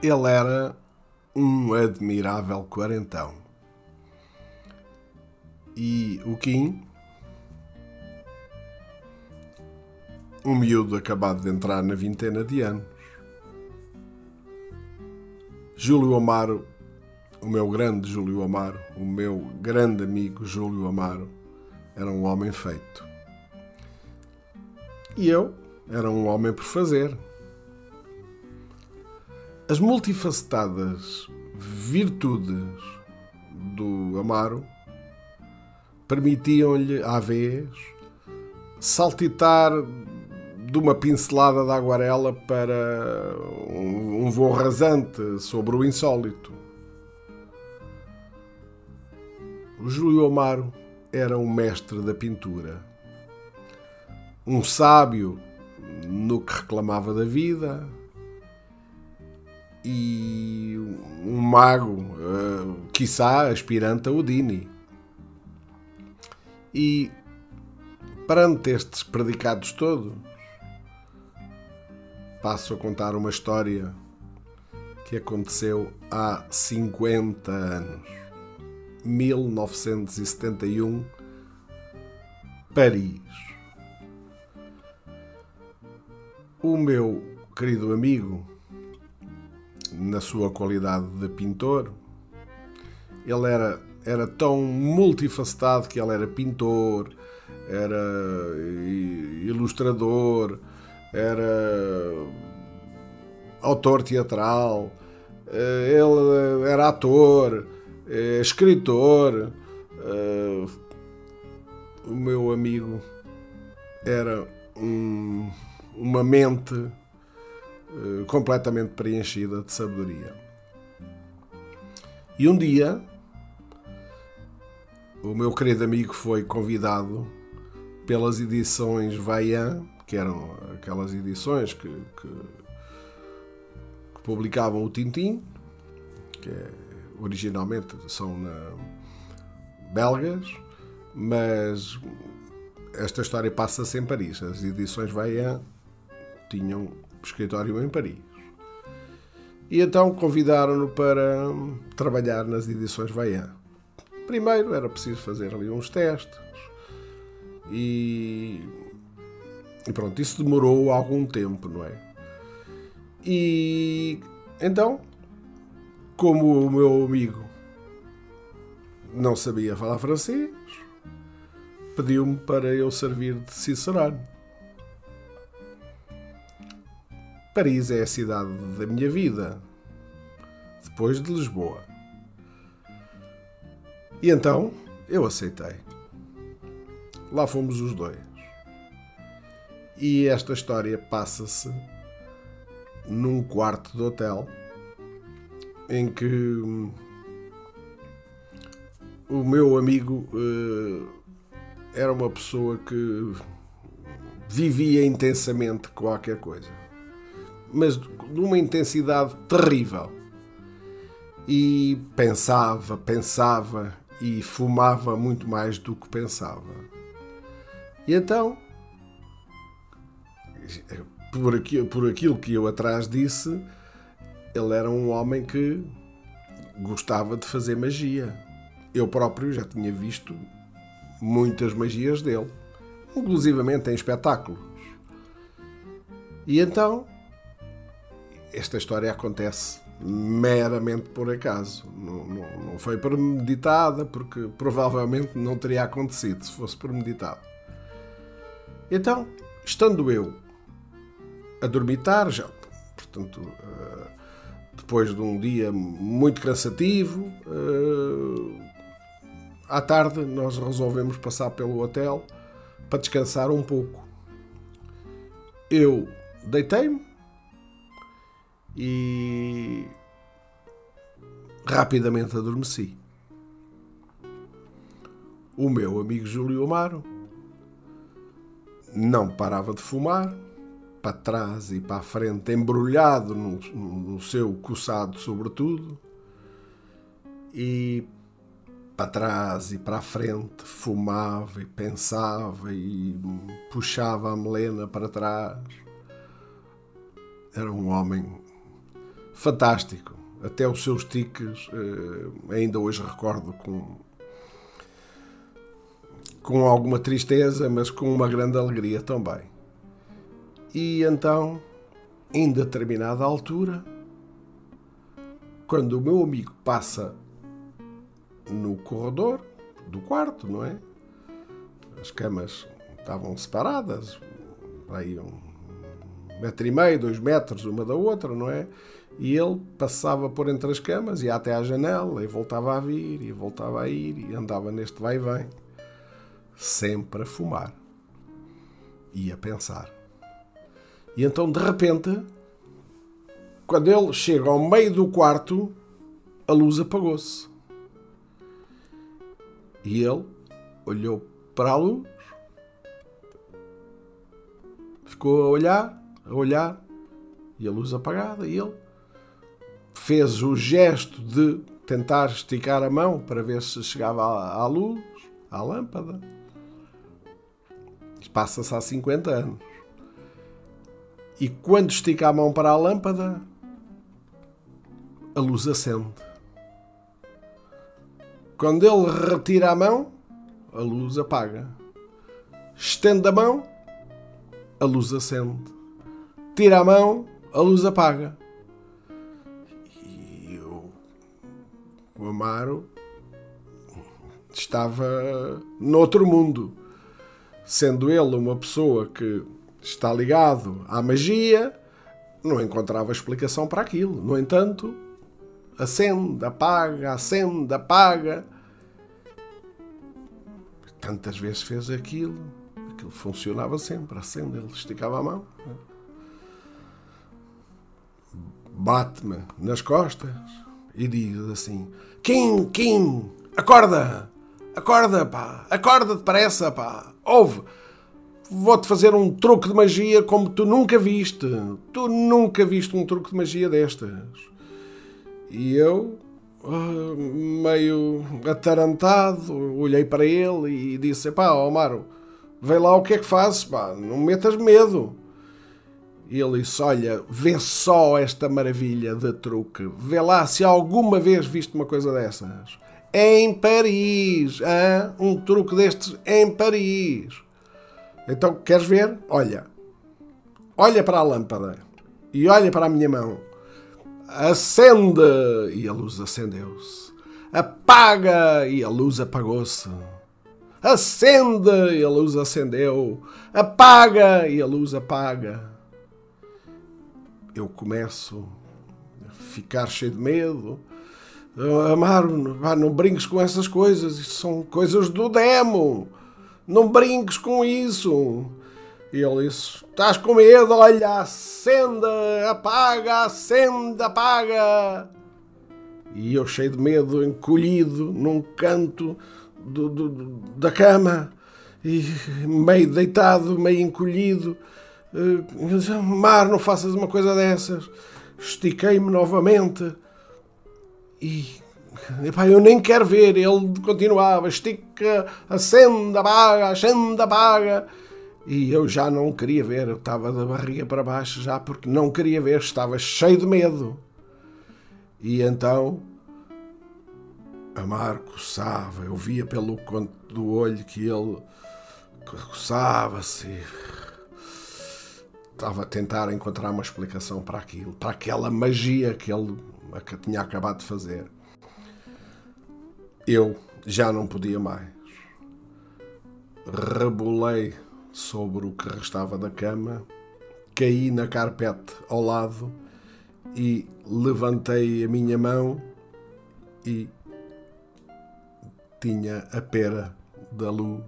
Ele era um admirável quarentão. E o Kim, um miúdo acabado de entrar na vintena de anos. Júlio Amaro, o meu grande Júlio Amaro, o meu grande amigo Júlio Amaro, era um homem feito. E eu era um homem por fazer. As multifacetadas virtudes do Amaro permitiam-lhe, à vez, saltitar de uma pincelada de aguarela para um voo rasante sobre o insólito. O Júlio Amaro era um mestre da pintura, um sábio no que reclamava da vida, e um mago, uh, quiçá aspirante a Udini. E perante estes predicados todos, passo a contar uma história que aconteceu há 50 anos. 1971, Paris. O meu querido amigo na sua qualidade de pintor. Ele era, era tão multifacetado que ele era pintor, era ilustrador, era autor teatral, eh, ele era ator, eh, escritor. Eh, o meu amigo era um, uma mente completamente preenchida de sabedoria. E um dia, o meu querido amigo foi convidado pelas edições Vaillant, que eram aquelas edições que, que, que publicavam o Tintim, que é, originalmente são na, belgas, mas esta história passa-se em Paris. As edições Vaillant tinham escritório em Paris. E então convidaram-no para trabalhar nas edições Vaillant. Primeiro era preciso fazer ali uns testes e, e pronto, isso demorou algum tempo, não é? E então, como o meu amigo não sabia falar francês, pediu-me para eu servir de cicerone. Paris é a cidade da minha vida, depois de Lisboa. E então eu aceitei. Lá fomos os dois. E esta história passa-se num quarto de hotel em que hum, o meu amigo uh, era uma pessoa que vivia intensamente qualquer coisa mas de uma intensidade terrível. E pensava, pensava e fumava muito mais do que pensava. E então, por aquilo, por aquilo que eu atrás disse, ele era um homem que gostava de fazer magia. Eu próprio já tinha visto muitas magias dele, inclusivamente em espetáculos. E então esta história acontece meramente por acaso. Não, não, não, foi premeditada, porque provavelmente não teria acontecido se fosse premeditado. Então, estando eu a dormitar, já, portanto, uh, depois de um dia muito cansativo, uh, à tarde nós resolvemos passar pelo hotel para descansar um pouco. Eu deitei-me e rapidamente adormeci. O meu amigo Júlio Amaro não parava de fumar, para trás e para a frente, embrulhado no, no seu coçado, sobretudo, e para trás e para a frente fumava e pensava e puxava a melena para trás. Era um homem fantástico. Até os seus tiques, ainda hoje recordo com, com alguma tristeza, mas com uma grande alegria também. E então, em determinada altura, quando o meu amigo passa no corredor do quarto, não é? As camas estavam separadas, aí um metro e meio, dois metros uma da outra, não é? E ele passava por entre as camas, ia até à janela e voltava a vir e voltava a ir e andava neste vai e vem, sempre a fumar e a pensar. E então, de repente, quando ele chega ao meio do quarto, a luz apagou-se. E ele olhou para a luz, ficou a olhar, a olhar, e a luz apagada, e ele fez o gesto de tentar esticar a mão para ver se chegava à luz, à lâmpada. Passa-se há 50 anos. E quando estica a mão para a lâmpada, a luz acende. Quando ele retira a mão, a luz apaga. Estende a mão, a luz acende. Tira a mão, a luz apaga. O Amaro estava noutro mundo. Sendo ele uma pessoa que está ligado à magia, não encontrava explicação para aquilo. No entanto, acende, apaga, acende, apaga. Tantas vezes fez aquilo, aquilo funcionava sempre, acende, ele esticava a mão. Bate-me nas costas e diz assim: Kim, Kim, acorda, acorda, pá, acorda depressa, pá, ouve vou-te fazer um truque de magia como tu nunca viste. Tu nunca viste um truque de magia destas. E eu, ah, meio atarantado, olhei para ele e disse: Pá, Omar, vê lá o que é que fazes, pá, não metas medo. E ele disse: Olha, vê só esta maravilha de truque. Vê lá se alguma vez viste uma coisa dessas. Em Paris, hein? um truque destes em Paris. Então, queres ver? Olha. Olha para a lâmpada e olha para a minha mão. Acende e a luz acendeu-se. Apaga e a luz apagou-se. Acende e a luz acendeu. Apaga e a luz apaga. Eu começo a ficar cheio de medo. Amaro, não brinques com essas coisas. Isso são coisas do demo. Não brinques com isso. E ele disse: Estás com medo? Olha, acenda, apaga, acenda, apaga. E eu, cheio de medo, encolhido num canto do, do, da cama, e meio deitado, meio encolhido. Uh, Mar, não faças uma coisa dessas. Estiquei-me novamente e Epá, eu nem quero ver. Ele continuava, estica, acende, apaga, acende, apaga. E eu já não queria ver. Eu estava da barriga para baixo já porque não queria ver. Estava cheio de medo. E então a Mar coçava. Eu via pelo conto do olho que ele coçava-se. Estava a tentar encontrar uma explicação para aquilo, para aquela magia que ele tinha acabado de fazer. Eu já não podia mais. Rebolei sobre o que restava da cama, caí na carpete ao lado e levantei a minha mão e tinha a pera da luz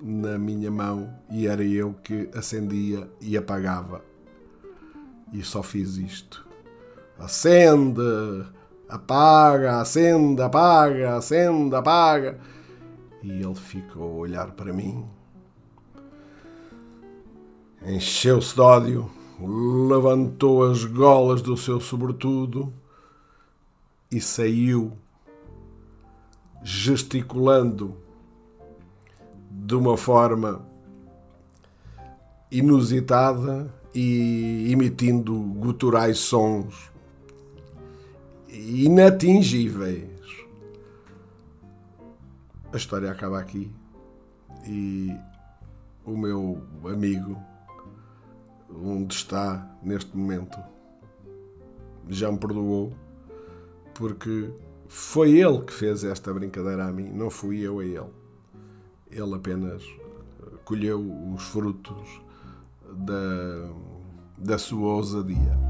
na minha mão e era eu que acendia e apagava. E só fiz isto. Acende! Apaga, acende, apaga, acende, apaga. E ele ficou a olhar para mim. Encheu-se de ódio, levantou as golas do seu sobretudo e saiu gesticulando de uma forma inusitada e emitindo guturais sons inatingíveis. A história acaba aqui e o meu amigo, onde está neste momento, já me perdoou porque foi ele que fez esta brincadeira a mim, não fui eu a ele. Ele apenas colheu os frutos da, da sua ousadia.